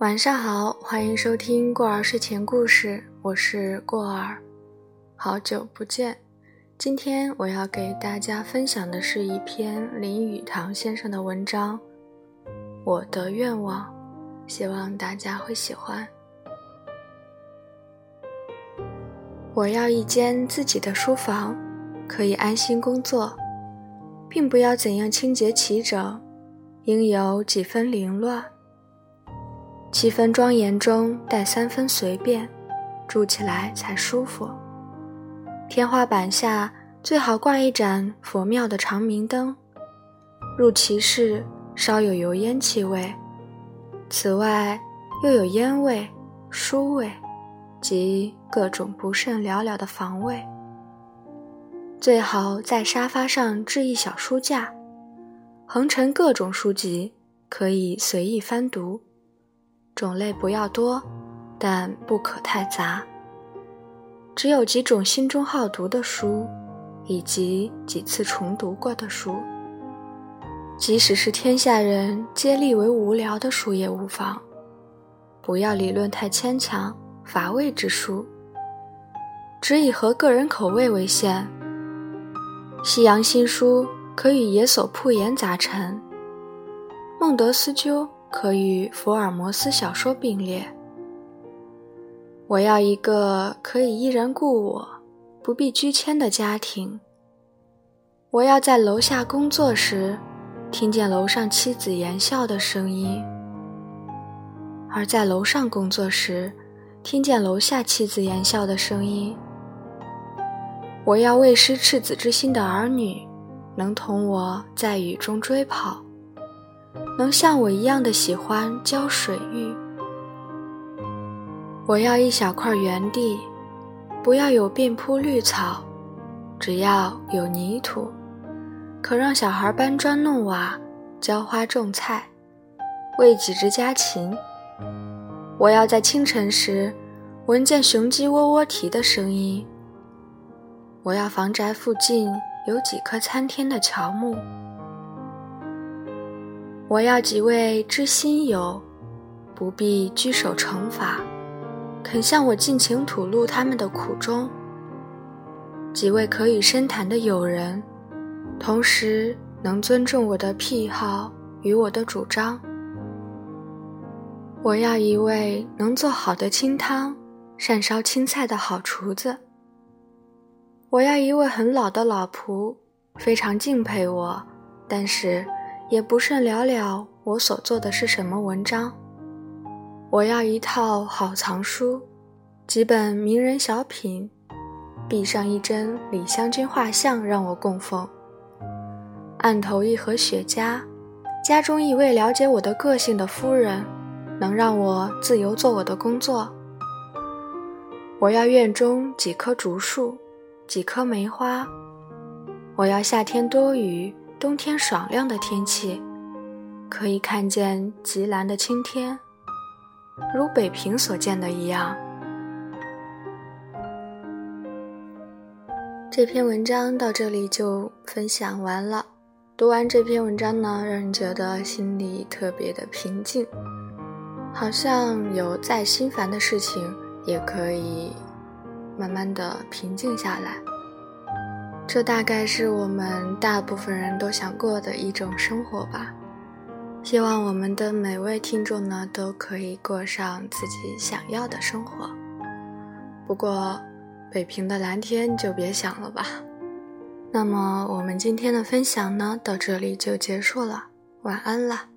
晚上好，欢迎收听过儿睡前故事，我是过儿，好久不见。今天我要给大家分享的是一篇林语堂先生的文章《我的愿望》，希望大家会喜欢。我要一间自己的书房，可以安心工作，并不要怎样清洁齐整，应有几分凌乱。七分庄严中带三分随便，住起来才舒服。天花板下最好挂一盏佛庙的长明灯，入其室稍有油烟气味，此外又有烟味、书味及各种不甚了了的房味。最好在沙发上置一小书架，横陈各种书籍，可以随意翻读。种类不要多，但不可太杂。只有几种心中好读的书，以及几次重读过的书。即使是天下人皆立为无聊的书也无妨。不要理论太牵强乏味之书，只以合个人口味为限。西洋新书可与野叟铺言杂陈，孟德斯鸠。可与福尔摩斯小说并列。我要一个可以依人故我、不必拘牵的家庭。我要在楼下工作时，听见楼上妻子言笑的声音；而在楼上工作时，听见楼下妻子言笑的声音。我要未失赤子之心的儿女，能同我在雨中追跑。能像我一样的喜欢浇水浴。我要一小块园地，不要有遍铺绿草，只要有泥土，可让小孩搬砖弄瓦、浇花种菜、喂几只家禽。我要在清晨时闻见雄鸡喔喔啼的声音。我要房宅附近有几棵参天的乔木。我要几位知心友，不必拘守惩罚，肯向我尽情吐露他们的苦衷。几位可以深谈的友人，同时能尊重我的癖好与我的主张。我要一位能做好的清汤、善烧青菜的好厨子。我要一位很老的老仆，非常敬佩我，但是。也不甚了了，我所做的是什么文章？我要一套好藏书，几本名人小品，壁上一帧李香君画像让我供奉，案头一盒雪茄，家中一位了解我的个性的夫人，能让我自由做我的工作。我要院中几棵竹树，几棵梅花。我要夏天多雨。冬天爽亮的天气，可以看见极蓝的青天，如北平所见的一样。这篇文章到这里就分享完了。读完这篇文章呢，让人觉得心里特别的平静，好像有再心烦的事情也可以慢慢的平静下来。这大概是我们大部分人都想过的一种生活吧。希望我们的每位听众呢，都可以过上自己想要的生活。不过，北平的蓝天就别想了吧。那么，我们今天的分享呢，到这里就结束了。晚安了。